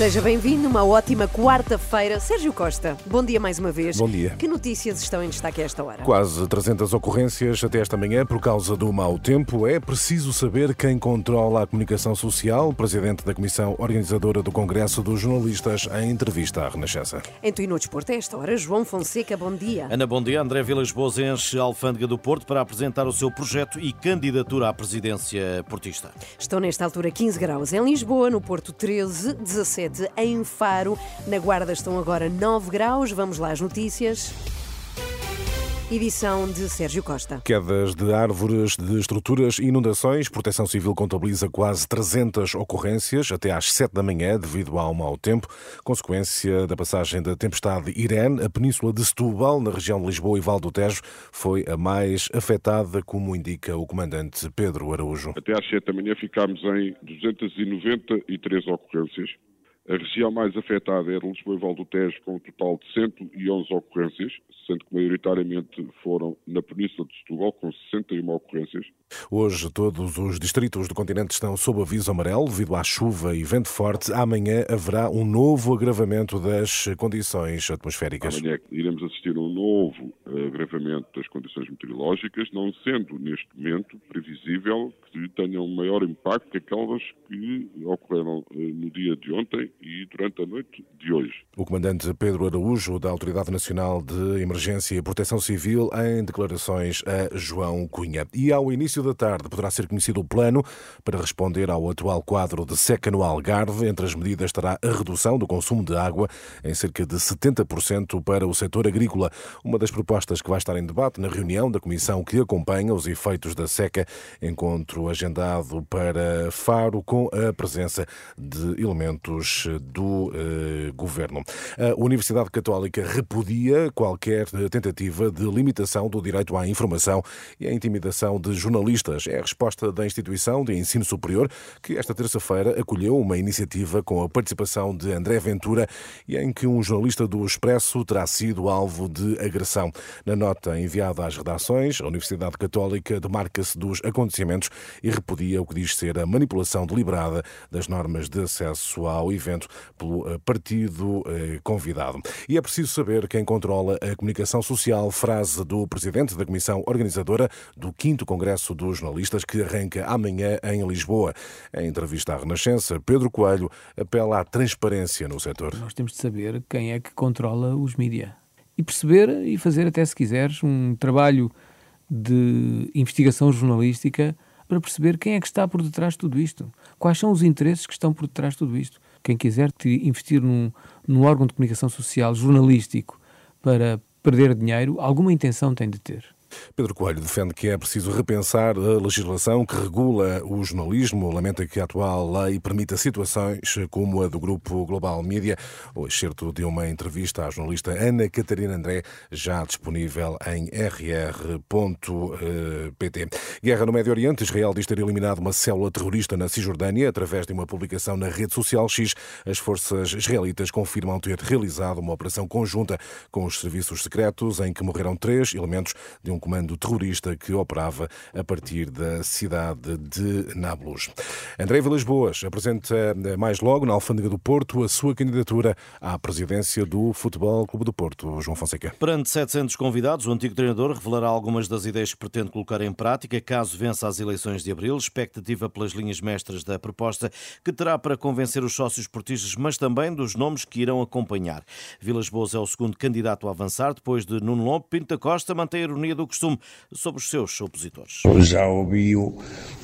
Seja bem-vindo, uma ótima quarta-feira. Sérgio Costa, bom dia mais uma vez. Bom dia. Que notícias estão em destaque a esta hora? Quase 300 ocorrências até esta manhã por causa do mau tempo. É preciso saber quem controla a comunicação social. Presidente da Comissão Organizadora do Congresso dos Jornalistas, em entrevista à Renascença. Em Tuí no Desporto, a esta hora, João Fonseca, bom dia. Ana, bom dia. André Vilas Boas enche a Alfândega do Porto para apresentar o seu projeto e candidatura à presidência portista. Estão nesta altura 15 graus em Lisboa, no Porto 13, 17 em Faro. Na Guarda estão agora 9 graus. Vamos lá às notícias. Edição de Sérgio Costa. Quedas de árvores, de estruturas e inundações. Proteção Civil contabiliza quase 300 ocorrências até às 7 da manhã devido ao mau tempo. Consequência da passagem da tempestade Irene, a península de Setúbal, na região de Lisboa e Val do Tejo, foi a mais afetada, como indica o comandante Pedro Araújo. Até às 7 da manhã ficámos em 293 ocorrências a região mais afetada era Lisboa e Val do Tejo, com um total de 111 ocorrências, sendo que maioritariamente foram na Península de Setúbal, com 61 ocorrências. Hoje, todos os distritos do continente estão sob aviso amarelo devido à chuva e vento forte. Amanhã haverá um novo agravamento das condições atmosféricas. Amanhã iremos assistir a um novo agravamento das condições meteorológicas, não sendo neste momento previsível que tenham um maior impacto que aquelas que ocorreram eh, no dia de ontem e durante a noite de hoje. O comandante Pedro Araújo, da Autoridade Nacional de Emergência e Proteção Civil, em declarações a João Cunha. E ao início da tarde poderá ser conhecido o plano para responder ao atual quadro de seca no Algarve. Entre as medidas estará a redução do consumo de água em cerca de 70% para o setor agrícola. Uma das propostas que vai estar em debate na reunião da comissão que acompanha os efeitos da seca, encontro agendado para Faro com a presença de elementos do eh, governo. A Universidade Católica repudia qualquer tentativa de limitação do direito à informação e à intimidação de jornalistas. É a resposta da instituição de ensino superior que esta terça-feira acolheu uma iniciativa com a participação de André Ventura e em que um jornalista do Expresso terá sido alvo de agressão. Na nota enviada às redações, a Universidade Católica demarca-se dos acontecimentos e repudia o que diz ser a manipulação deliberada das normas de acesso ao evento pelo eh, partido eh, convidado. E é preciso saber quem controla a comunicação social, frase do presidente da comissão organizadora do 5 Congresso dos Jornalistas, que arranca amanhã em Lisboa. Em entrevista à Renascença, Pedro Coelho apela à transparência no setor. Nós temos de saber quem é que controla os mídias e perceber e fazer, até se quiseres, um trabalho de investigação jornalística para perceber quem é que está por detrás de tudo isto. Quais são os interesses que estão por detrás de tudo isto. Quem quiser investir num, num órgão de comunicação social jornalístico para perder dinheiro, alguma intenção tem de ter. Pedro Coelho defende que é preciso repensar a legislação que regula o jornalismo. Lamenta que a atual lei permita situações como a do Grupo Global Media. O excerto de uma entrevista à jornalista Ana Catarina André, já disponível em rr.pt. Guerra no Médio Oriente. Israel diz ter eliminado uma célula terrorista na Cisjordânia através de uma publicação na rede social X. As forças israelitas confirmam ter realizado uma operação conjunta com os serviços secretos em que morreram três elementos de um comando terrorista que operava a partir da cidade de Nablus. André Vilas Boas apresenta eh, mais logo na Alfândega do Porto a sua candidatura à presidência do Futebol Clube do Porto. João Fonseca. Perante 700 convidados, o antigo treinador revelará algumas das ideias que pretende colocar em prática caso vença as eleições de abril, expectativa pelas linhas mestras da proposta que terá para convencer os sócios portistas, mas também dos nomes que irão acompanhar. Vilas Boas é o segundo candidato a avançar, depois de Nuno Lobo. Pinto da Costa mantém a ironia do costume sobre os seus opositores. Já ouvi o,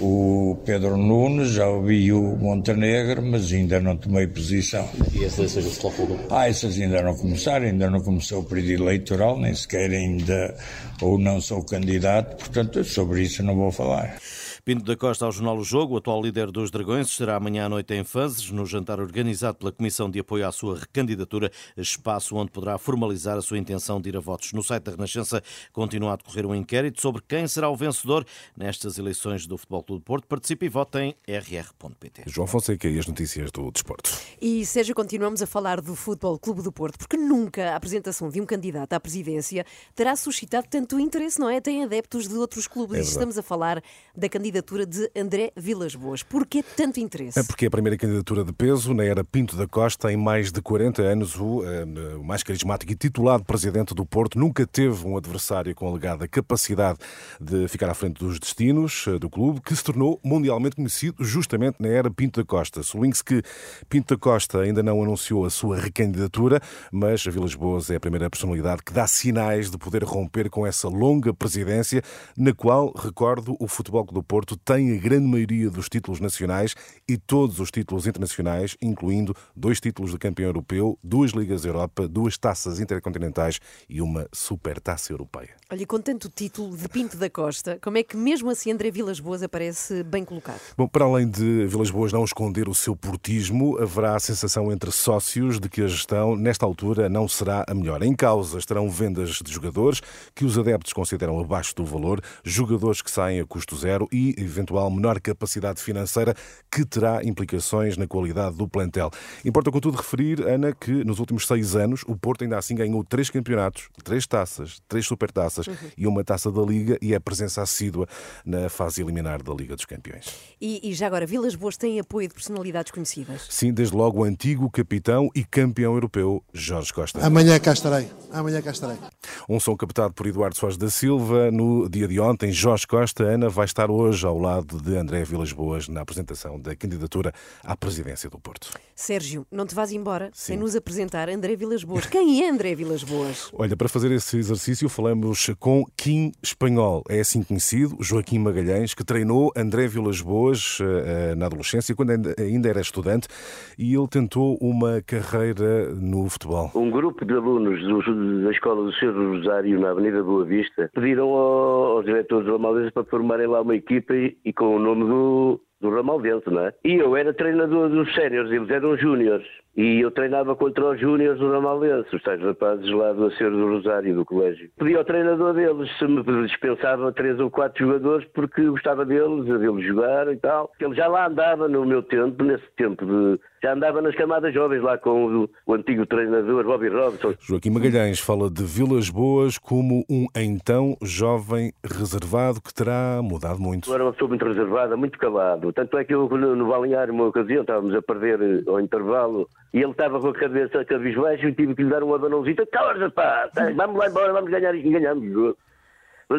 o Pedro Nunes, já ouvi o Montenegro, mas ainda não tomei posição. E as eleições do Futebol Ah, essas ainda não começaram, ainda não começou o período eleitoral, nem sequer ainda, ou não sou candidato, portanto sobre isso não vou falar. Pinto da Costa ao Jornal O Jogo, o atual líder dos Dragões, estará amanhã à noite em Fazes, no jantar organizado pela Comissão de Apoio à sua recandidatura, espaço onde poderá formalizar a sua intenção de ir a votos. No site da Renascença continua a decorrer um inquérito sobre quem será o vencedor nestas eleições do Futebol Clube de Porto. Participe e vote em rr.pt. João Fonseca e as notícias do desporto. E Sérgio, continuamos a falar do Futebol Clube do Porto, porque nunca a apresentação de um candidato à presidência terá suscitado tanto interesse, não é? Tem adeptos de outros clubes. É e estamos a falar da candidatura de André Vilas Boas. Porquê tanto interesse? É porque é a primeira candidatura de peso na era Pinto da Costa. Em mais de 40 anos, o, eh, o mais carismático e titulado presidente do Porto nunca teve um adversário com alegada capacidade de ficar à frente dos destinos eh, do clube, que se tornou mundialmente conhecido justamente na era Pinto da Costa. Sublinhe-se que Pinto da Costa ainda não anunciou a sua recandidatura, mas Vilas Boas é a primeira personalidade que dá sinais de poder romper com essa longa presidência, na qual, recordo, o Futebol do Porto tem a grande maioria dos títulos nacionais e todos os títulos internacionais, incluindo dois títulos de campeão europeu, duas Ligas Europa, duas taças intercontinentais e uma supertaça europeia. Olha, com tanto título de Pinto da Costa, como é que mesmo assim André Vilas Boas aparece bem colocado? Bom, para além de Vilas Boas não esconder o seu portismo, haverá a sensação entre sócios de que a gestão, nesta altura, não será a melhor. Em causa estarão vendas de jogadores que os adeptos consideram abaixo do valor, jogadores que saem a custo zero e eventual menor capacidade financeira que terá implicações na qualidade do plantel. Importa, contudo, referir, Ana, que nos últimos seis anos o Porto ainda assim ganhou três campeonatos, três taças, três supertaças uhum. e uma taça da Liga e é presença assídua na fase eliminar da Liga dos Campeões. E, e já agora, Vilas Boas tem apoio de personalidades conhecidas? Sim, desde logo o antigo capitão e campeão europeu Jorge Costa. Amanhã cá estarei. Amanhã cá estarei. Um som captado por Eduardo Soares da Silva no dia de ontem. Jorge Costa, Ana, vai estar hoje ao lado de André Vilas Boas na apresentação da candidatura à presidência do Porto. Sérgio, não te vás embora Sim. sem nos apresentar André Vilas Boas. Quem é André Vilas Boas? Olha, para fazer esse exercício falamos com Kim Espanhol. É assim conhecido, Joaquim Magalhães, que treinou André Vilas Boas uh, na adolescência, quando ainda era estudante, e ele tentou uma carreira no futebol. Um grupo de alunos do, da Escola do Senhor Rosário, na Avenida Boa Vista, pediram ao, aos diretores do Amaldense para formarem lá uma equipa e, e com o nome do, Ramaldense, não é? E eu era treinador dos séniores, eles eram júniores. E eu treinava contra os júniores do Ramaldense, os tais rapazes lá do Acervo do Rosário, do colégio. Pedi ao treinador deles se me dispensava três ou quatro jogadores porque gostava deles, a deles jogar e tal. Ele já lá andava no meu tempo, nesse tempo de já andava nas camadas jovens lá com o, o antigo treinador Bobby Robson. Joaquim Magalhães fala de Vilas Boas como um então jovem reservado que terá mudado muito. Eu era uma pessoa muito reservada, muito calado. Tanto é que eu no, no balneário, uma ocasião, estávamos a perder eh, ao intervalo e ele estava com a cabeça cabisbaixo e tive que lhe dar um abanãozinho. Cala, pá, vamos lá embora, vamos ganhar e ganhamos.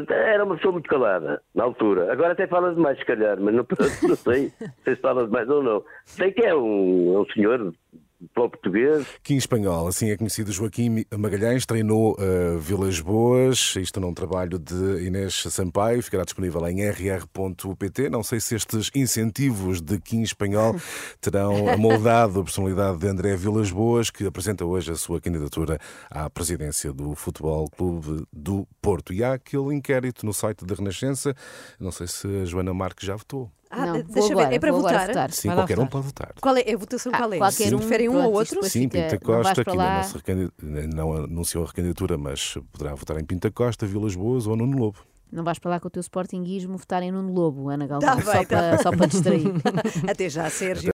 Era uma pessoa muito calada, na altura. Agora até fala demais, se calhar, mas não, não sei se fala demais ou não. Sei que é um, é um senhor para o português. Kim Espanhol, assim é conhecido Joaquim Magalhães, treinou uh, Vilas Boas, isto num trabalho de Inês Sampaio, ficará disponível em rr.pt. Não sei se estes incentivos de Kim Espanhol terão amoldado a personalidade de André Vilas Boas, que apresenta hoje a sua candidatura à presidência do Futebol Clube do Porto. E há aquele inquérito no site da Renascença, não sei se a Joana Marques já votou. Ah, não, deixa agora, ver, é para votar? votar? Sim, qualquer um pode votar. Qual é a votação? Qual é? Ah, qualquer um, preferem um ou outro? Sim, Pinta Costa, que ainda não, não anunciou a recandidatura, mas poderá votar em Pinta Costa, Vilas Boas ou Nuno Lobo. Não vais para lá com o teu sportinguismo votar em Nuno Lobo, Ana Galvão, tá bem, só, tá. para, só para distrair. Até já, Sérgio.